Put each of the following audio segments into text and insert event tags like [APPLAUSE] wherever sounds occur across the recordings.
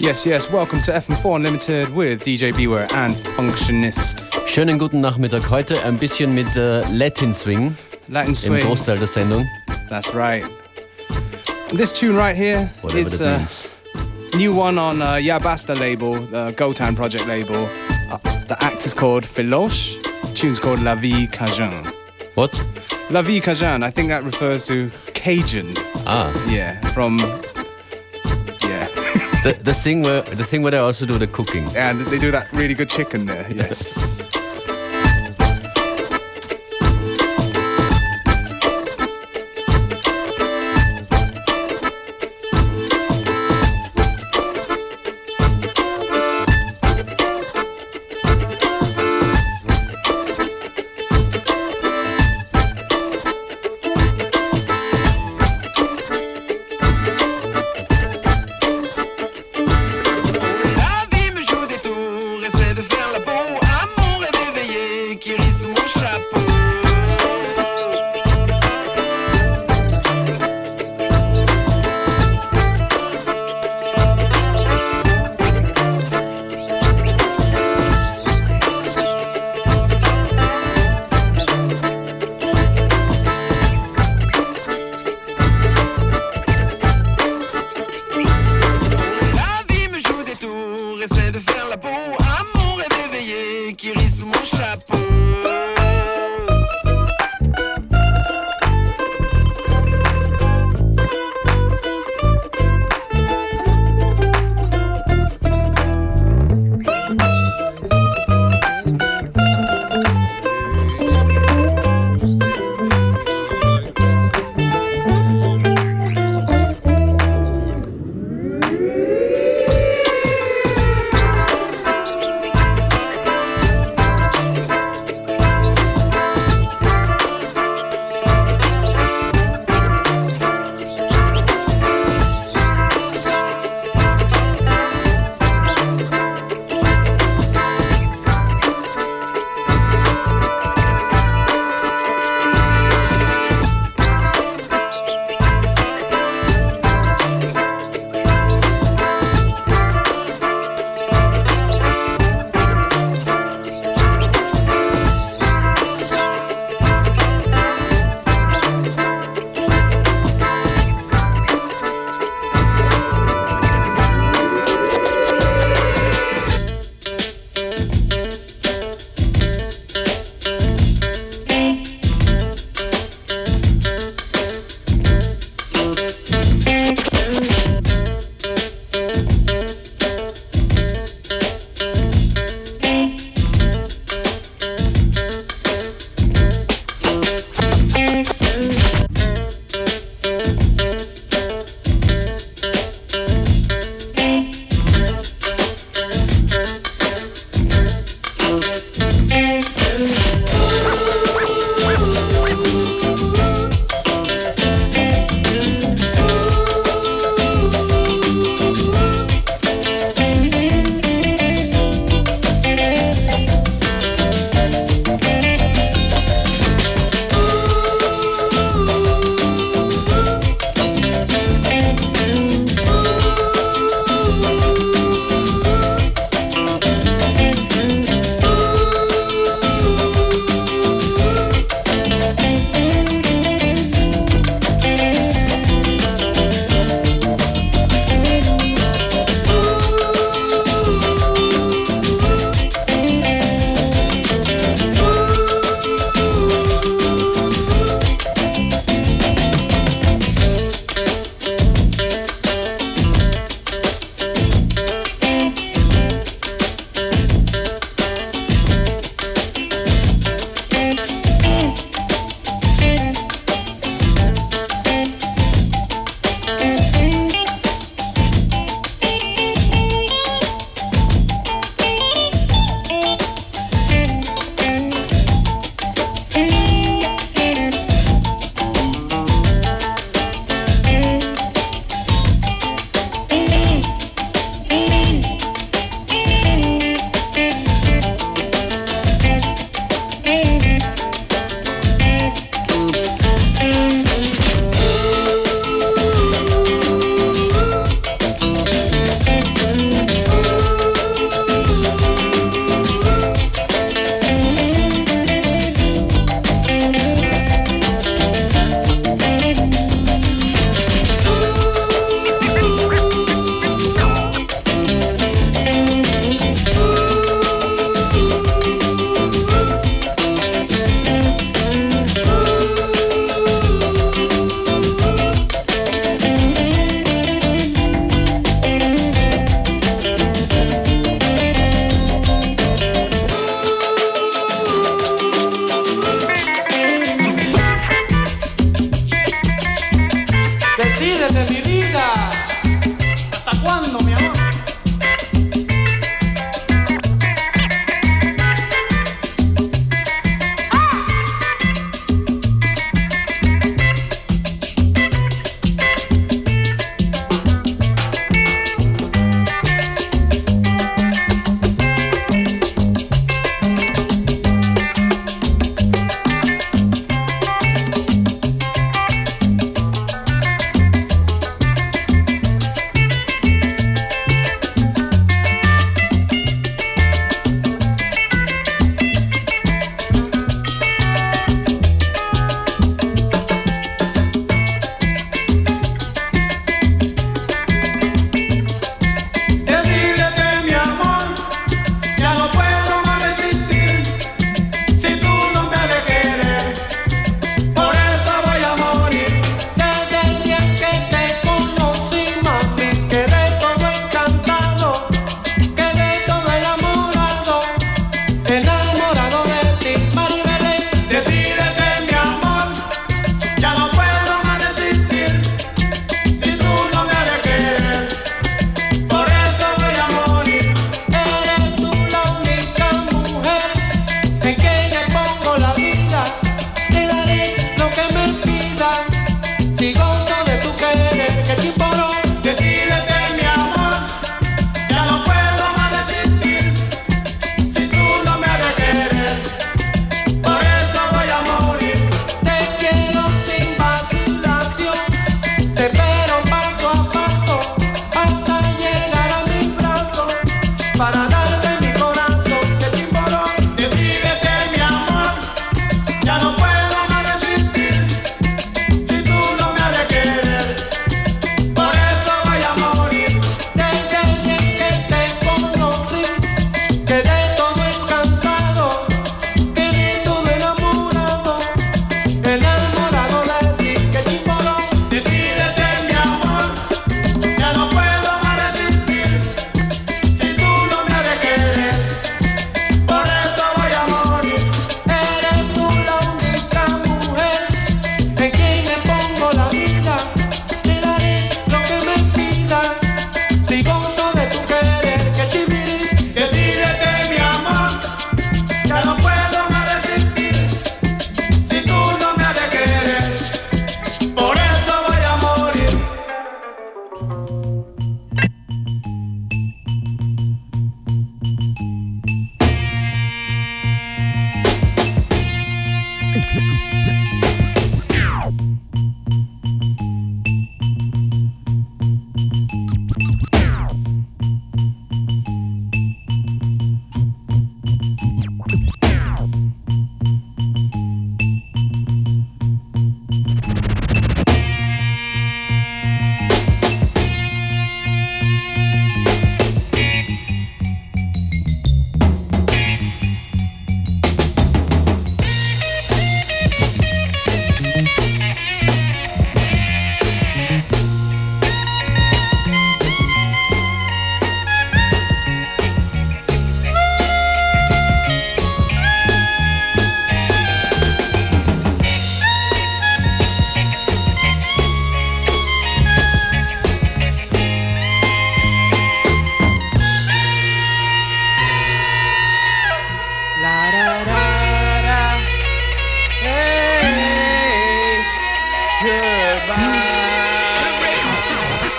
Yes. Yes. Welcome to FM4 Unlimited with DJ Beware and Functionist. Schönen guten Nachmittag. Heute ein bisschen mit äh, Latin Swing Latin im swing. Großteil der Sendung. That's right. This tune right here, Whatever it's a means. new one on uh, Ya Basta label, the Gotan project label. Uh, the act is called Filoche. The tune's called La Vie Cajun. What? La Vie Cajun, I think that refers to Cajun. Ah, Yeah, from. The, the thing where the thing where they also do the cooking. and they do that really good chicken there. Yes.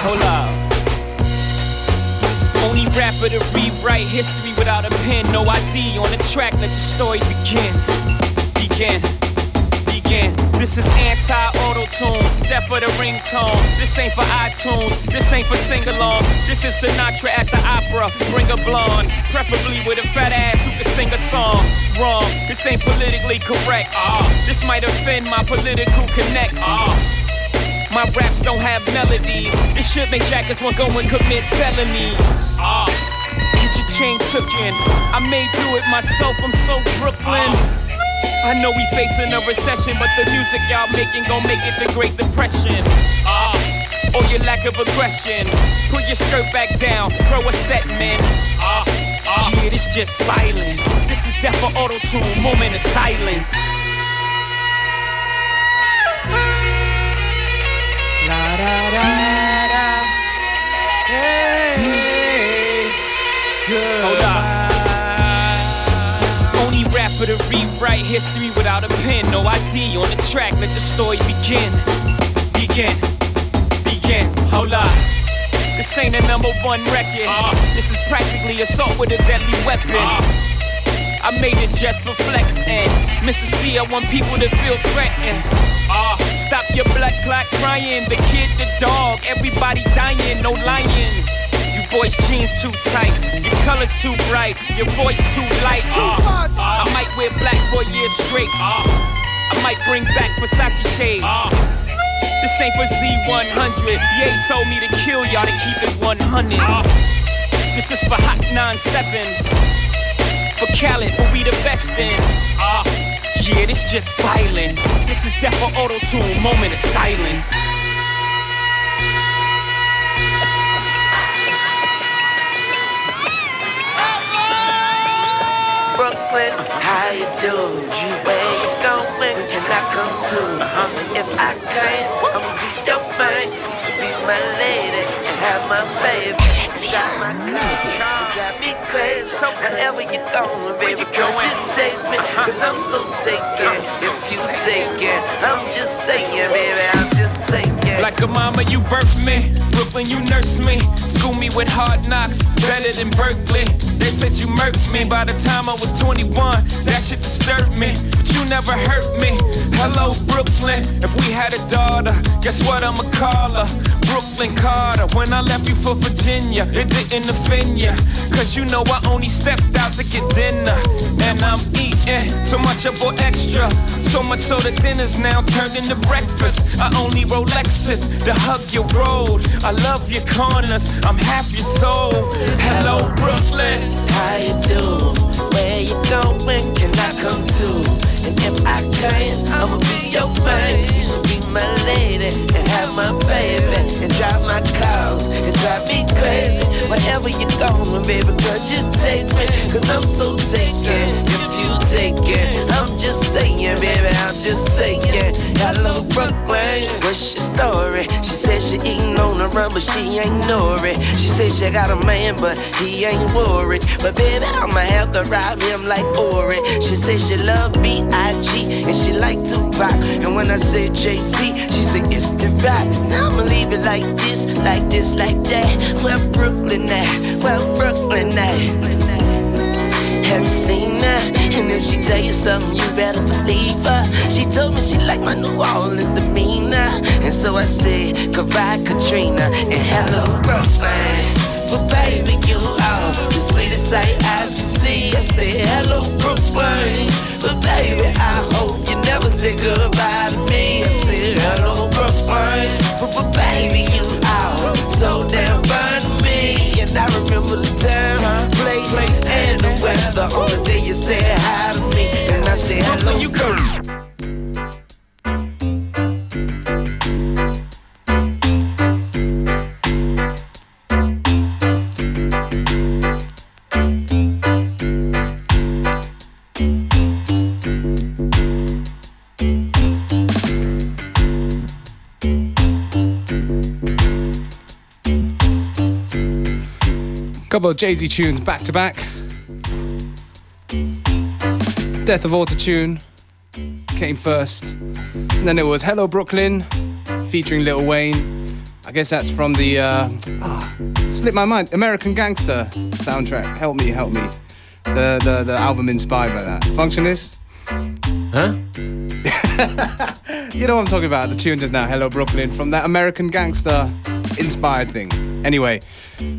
Hold up. Only rapper to rewrite history without a pen. No ID on the track, let the story begin. Begin. Begin. This is anti-auto tune, death for the ringtone. This ain't for iTunes, this ain't for sing-alongs. This is Sinatra at the opera. Bring a blonde, preferably with a fat ass who can sing a song. Wrong, this ain't politically correct. Uh, this might offend my political connects. Uh, my raps don't have melodies. It should make jackets want go and commit felonies. Ah, get your chain tooken. I may do it myself. I'm so Brooklyn. I know we facing a recession, but the music y'all making gon' make it the Great Depression. Ah, or your lack of aggression. Put your skirt back down, throw a set, man. Ah, ah. Yeah, this just violent. This is death for auto tune, moment of silence. To rewrite history without a pen. No ID on the track. Let the story begin. Begin. Begin. Hold up. This ain't a number one record. Uh. This is practically assault with a deadly weapon. Uh. I made this just for flex and Mister Cee, I want people to feel threatened. Stop your blood clot crying. The kid, the dog, everybody dying, no lying. You boys' jeans too tight, your colors too bright, your voice too light. Ah, I might wear black for a year straight. Uh. I might bring back Versace shades. Uh. This ain't for Z100. Ye told me to kill y'all to keep it 100. This is for Hot 97 for Khaled, for we the best in. Ah, yeah, this just violent. This is death for auto tune, moment of silence. Brooklyn, how you doing? Where you going? Can I come too? If I can, I'ma be your man. Be my lady have my baby. Got my car, got me crazy. So Wherever you're going, baby, girl, just take me. Cause I'm so taken. If you take it, I'm just saying, baby, I'm just saying. Like a mama, you birthed me. Brooklyn, you nursed me. School me with hard knocks, better than Berkeley. They said you murked me by the time I was 21. That shit disturbed me, but you never hurt me. Hello, Brooklyn. If we had a daughter, guess what I'ma call her? Brooklyn Carter. When I left you for Virginia, it didn't offend ya. Cause you know I only stepped out to get dinner. And I'm eating so much I bought extra. So much so that dinner's now turned into breakfast. I only roll Lexus to hug your road. I love your corners, I'm half your soul. Hello, Brooklyn. How you do? Where you going? Can I come too? And if I can, I'ma be your man. Be my lady and have my baby and drive my cars and drive me crazy. Wherever you're going, baby girl, just take me. Cause I'm so taken. If you take it, I'm just saying, baby, I'm just saying. Hello, Brooklyn. What's your story? She run, but she ain't know it. She said she got a man, but he ain't worried. But baby, I'ma have to ride him like Ori. She said she love B.I.G. and she like Tupac. And when I said Jay Z, she said it's the rock. Now I'ma leave it like this, like this, like that. Where Brooklyn at? Where Brooklyn at? Have you seen her? And if she tell you something, you better believe her. She told me she like my New Orleans demeanor. And so I said, goodbye, Katrina, and hello, Brooklyn. But baby, you are the sweetest sight eyes can see. I said, hello, Brooklyn. But baby, I hope you never say goodbye to me. I said, hello, Brooklyn. But, but baby, you are so damn fine to me. And I remember the time, place, and the weather on the day you said hi to me. And I said, hello, you girl. Couple of Jay Z tunes back to back. Death of Autotune came first. And then it was Hello Brooklyn featuring Lil Wayne. I guess that's from the uh, ah, slip my mind. American Gangster soundtrack. Help me, help me. The the the album inspired by that. Functionist. Huh? [LAUGHS] You know what I'm talking about. The tune just now, Hello Brooklyn, from that American Gangster inspired thing. Anyway,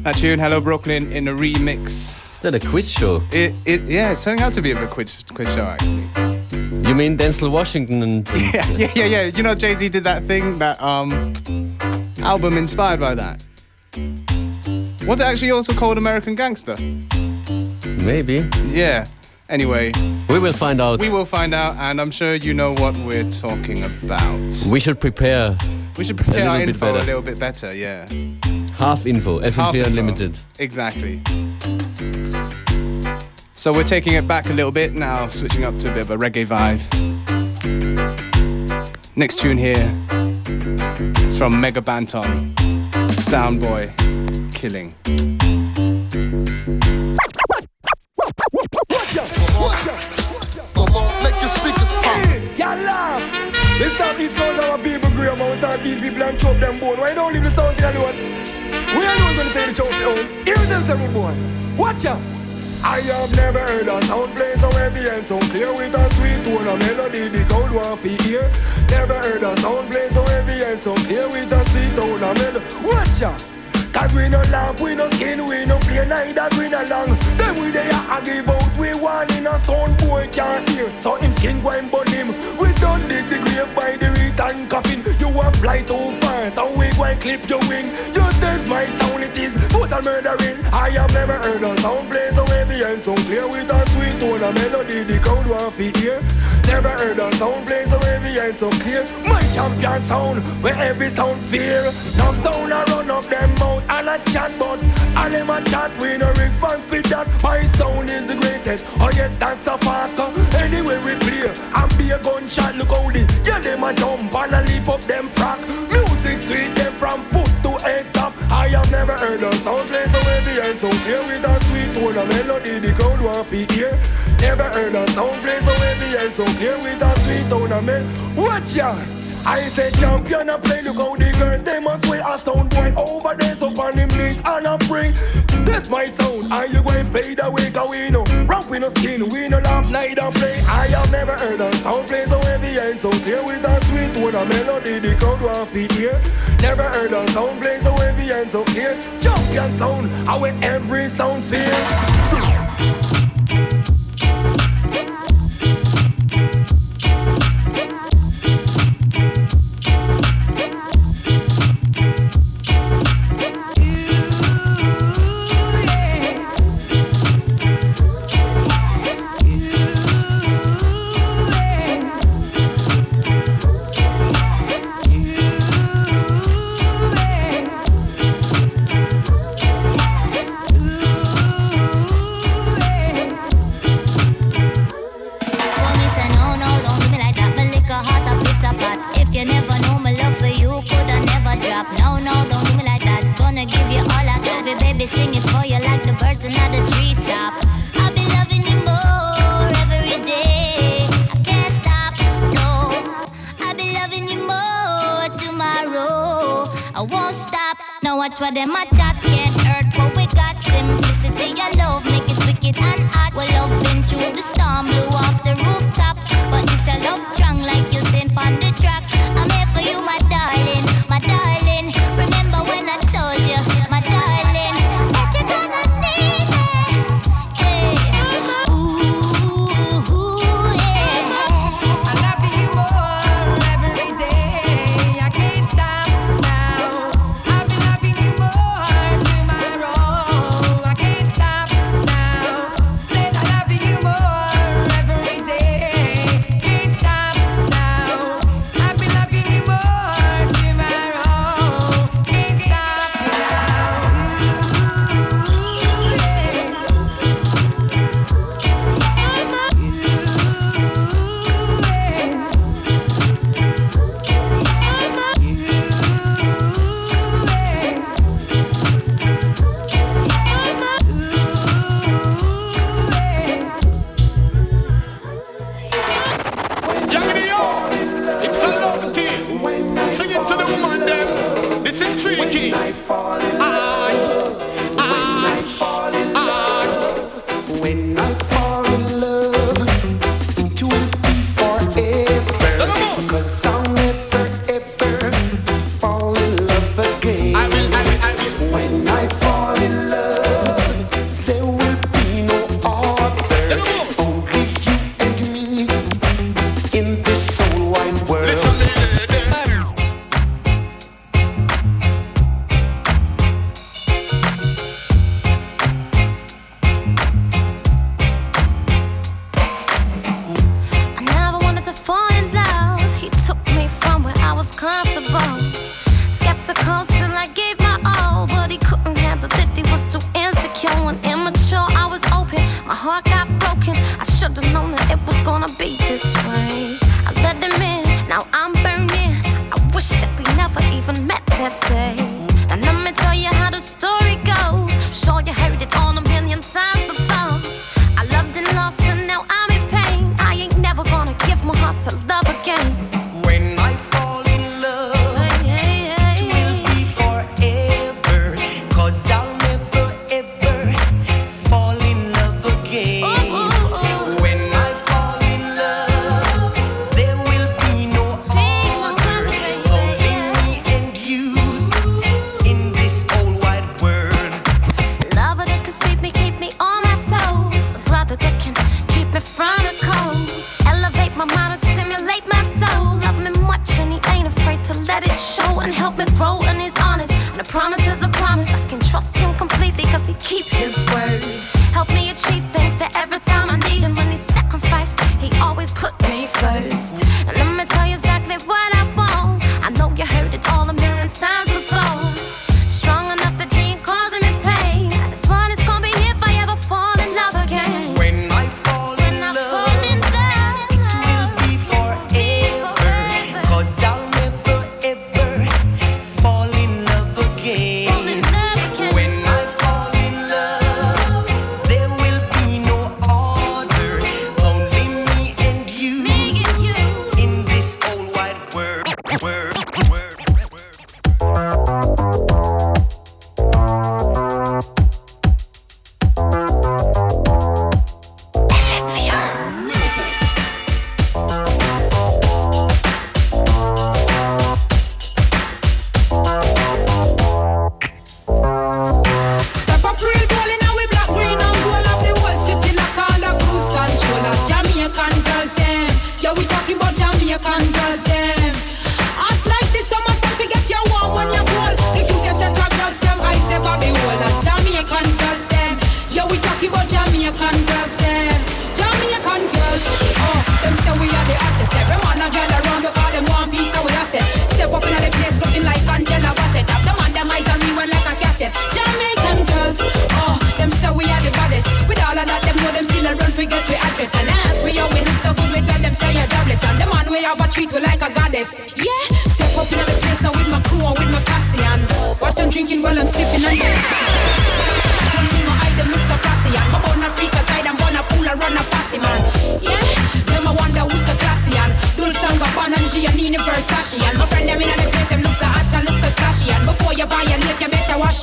that tune, Hello Brooklyn, in a remix. Is that a quiz show? It, it yeah, it's turning out to be a bit quiz quiz show actually. You mean Denzel Washington and, and [LAUGHS] Yeah, yeah, yeah, yeah. You know, Jay Z did that thing, that um album inspired by that. Was it actually also called American Gangster? maybe? Yeah. Anyway, We will find out. we will find out, and I'm sure you know what we're talking about. We should prepare We should prepare our info a little bit better, yeah. half info. Half FM4 info. Unlimited. Exactly. So we're taking it back a little bit now, switching up to a bit of a reggae vibe. Next tune here. It's from Mega Banton, Soundboy, Killing. Mama, make your speakers pop. Y'all laugh. They start we start people and chop them bone. Why don't leave the sound alone gonna take the chop. Watch out. I have never heard a sound play so heavy and so clear with a sweet tone melody the crowd want to. Never heard a sound play so heavy and so clear with a sweet tone melody. Watch. Cause we no laugh, we no skin, we no play neither we no long. Then we there a give out, we one in a sound boy can't hear. So him skin go and burn him. We done dig the grave by the return coffin. You a fly too far, so we go and clip your wing. You test my sound, it is total murdering. I have never heard a sound play so heavy and so clear with a sweet tone of melody the crowd want to hear. Never heard a sound play so heavy and so clear. My champion sound, where every sound fear. Now sound a run up them mouth and a chat but and them a chat we no response with that. My sound is the greatest. Oh yes, that's a fact. Uh, anyway we play and be a gunshot. Look how the yeah them a jump and a leap up them frack. Music sweet them from foot to head top. I have never heard a sound play so heavy and so clear with a sweet tone of melody the crowd want to hear. Never heard a sound play so heavy and so clear with a sweet tone of melody. Watch out. I say champion a play, look how the girls they must wear a sound boy over there. So on him knees and a bring. This my sound, and you going fade away? Cause we know Rock we no skin, we no laugh, neither play. I have never heard a sound play so heavy and so clear With a sweet tone of melody the crowd want to here Never heard a sound play so heavy and so clear. Champion sound, I with every sound fear baby, sing it for you like the birds in the treetop. I'll be loving you more every day. I can't stop, no. I'll be loving you more tomorrow. I won't stop. Now watch what them a chat can't hurt what we got. Simplicity, your love make it wicked and hot. Well, love been through the storm, blew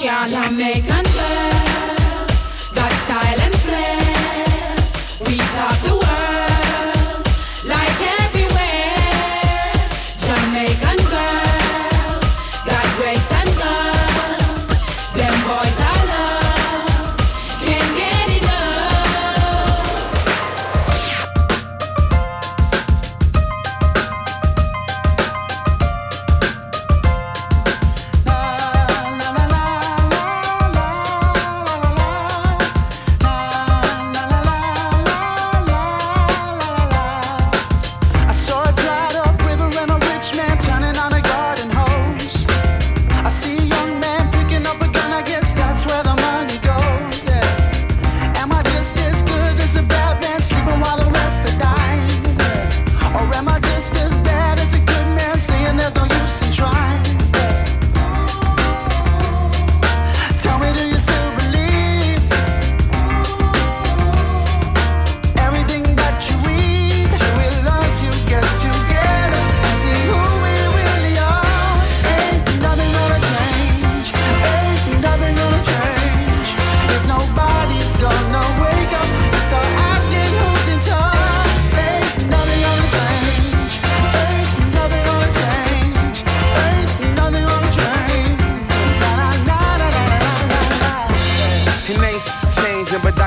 hand. Jamaican girls,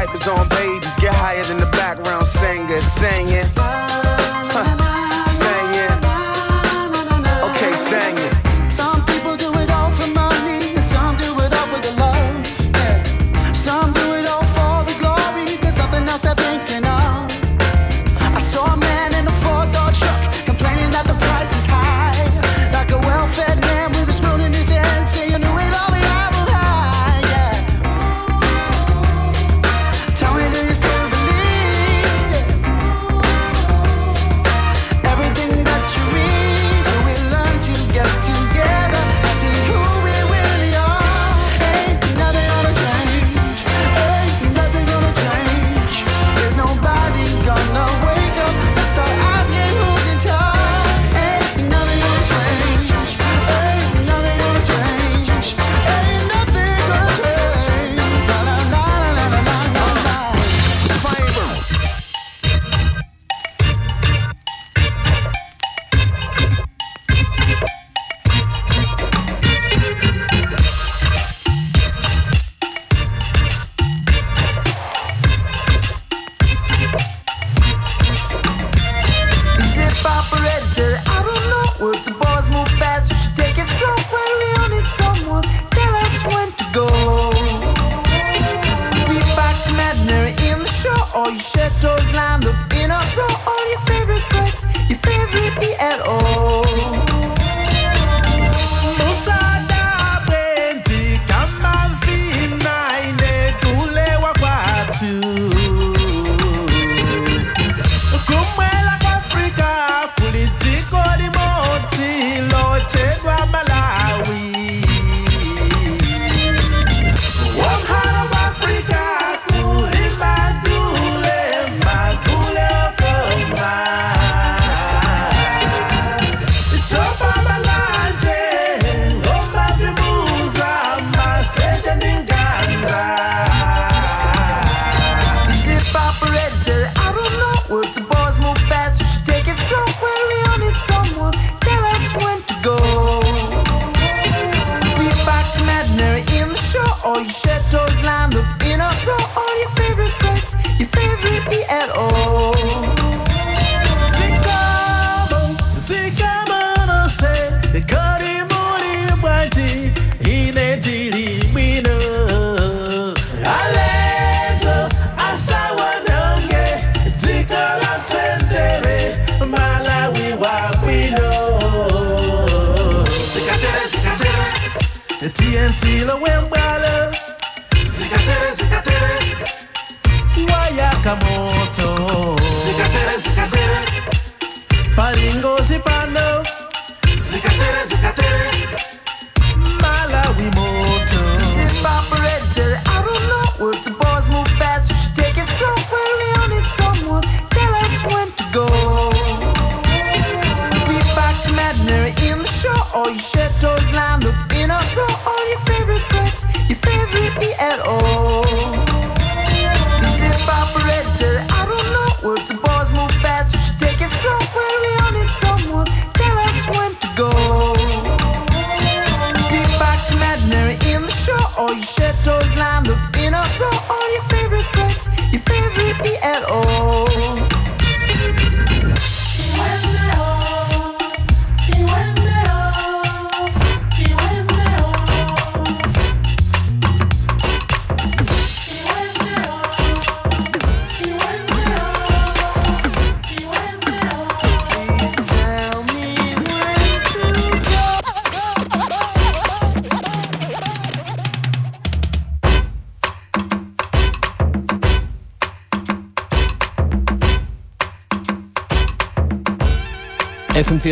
diapers on babies. Get higher than the background singer singing.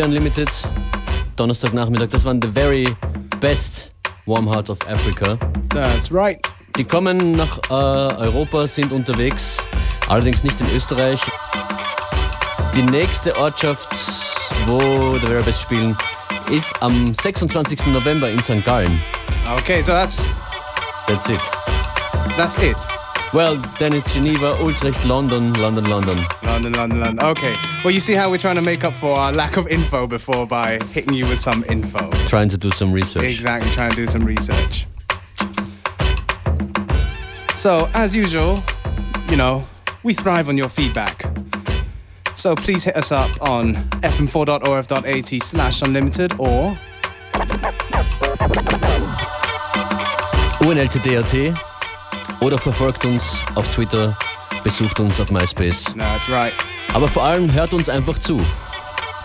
Unlimited. Donnerstagnachmittag. Das waren The Very Best Warm Heart of Africa. That's right. Die kommen nach äh, Europa, sind unterwegs, allerdings nicht in Österreich. Die nächste Ortschaft, wo The Very Best spielen, ist am 26. November in St. Gallen. Okay, so that's. That's it. That's it. Well, Dennis, Geneva, Utrecht, London, London, London. London, London, London. Okay. Well, you see how we're trying to make up for our lack of info before by hitting you with some info. Trying to do some research. Exactly, trying to do some research. So, as usual, you know, we thrive on your feedback. So please hit us up on fm4.orf.at slash unlimited or... UNLTDRT oder verfolgt uns auf Twitter, besucht uns auf MySpace. No, that's right. Aber vor allem hört uns einfach zu.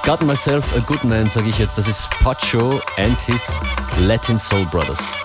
Got myself a good man, sage ich jetzt. Das ist Pucho and his Latin Soul Brothers.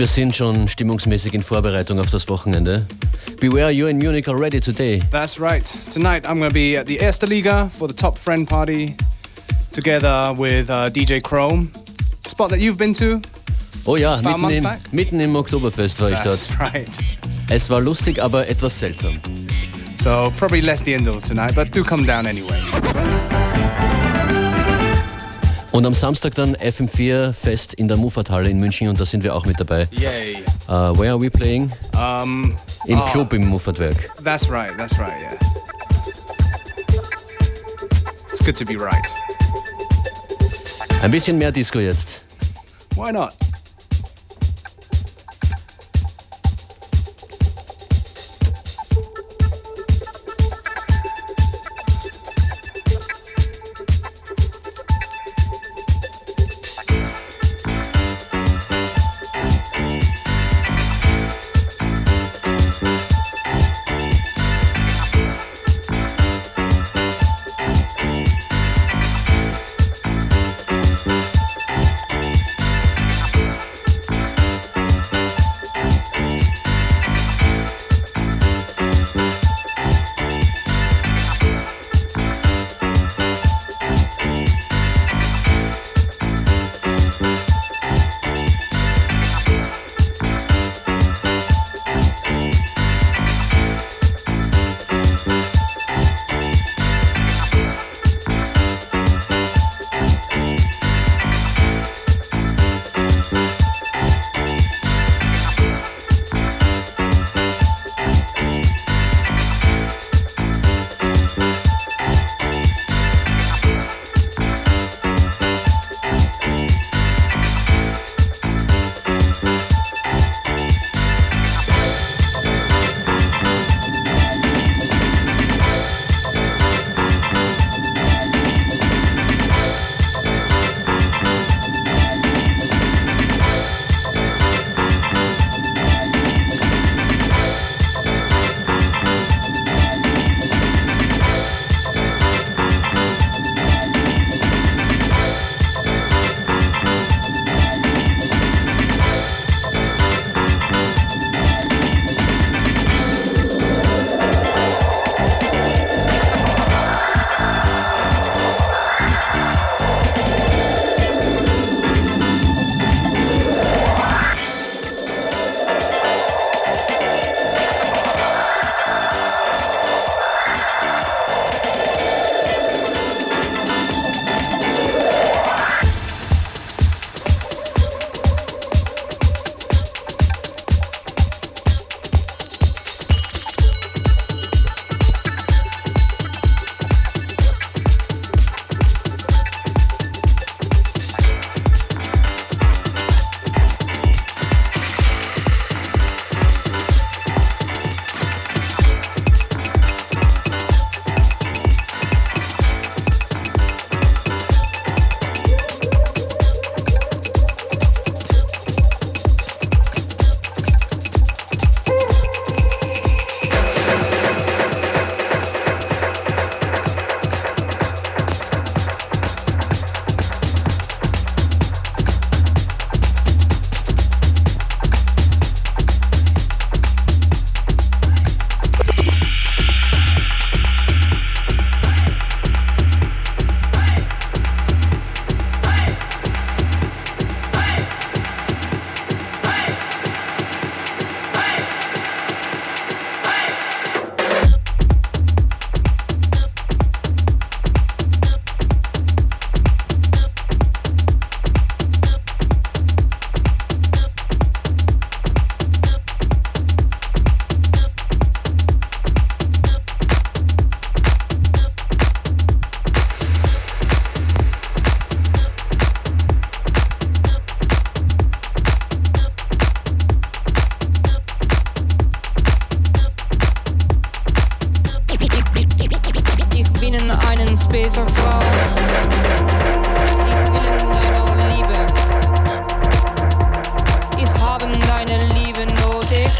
Wir sind schon stimmungsmäßig in Vorbereitung auf das Wochenende. Beware, you're in Munich already today. That's right. Tonight I'm going to be at the Erste Liga for the Top Friend Party together with uh, DJ Chrome. Spot that you've been to? Oh ja, mitten im, mitten im Oktoberfest war ich dort. That's right. Es war lustig, aber etwas seltsam. So probably less the Indals tonight, but do come down anyways. Und am Samstag dann FM4 Fest in der Muffathalle in München und da sind wir auch mit dabei. Yay. Uh, where are we playing? Um, Im oh, Club im Muffatwerk. That's right, that's right, yeah. It's good to be right. Ein bisschen mehr Disco jetzt. Why not? Spacer Frau. Ich will in deiner Liebe. Ich habe deine Liebe nötig.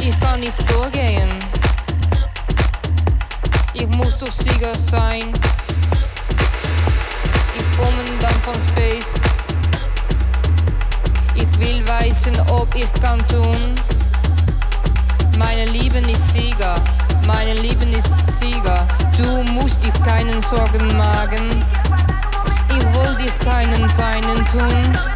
Ich kann nicht durchgehen. Ich muss doch Sieger sein. Ich komme dann von Space. Ich will wissen, ob ich kann tun. Meine Lieben ist Sieger, meine Lieben ist Sieger. Du musst dich keinen Sorgen machen. Ich will dich keinen Peinen tun.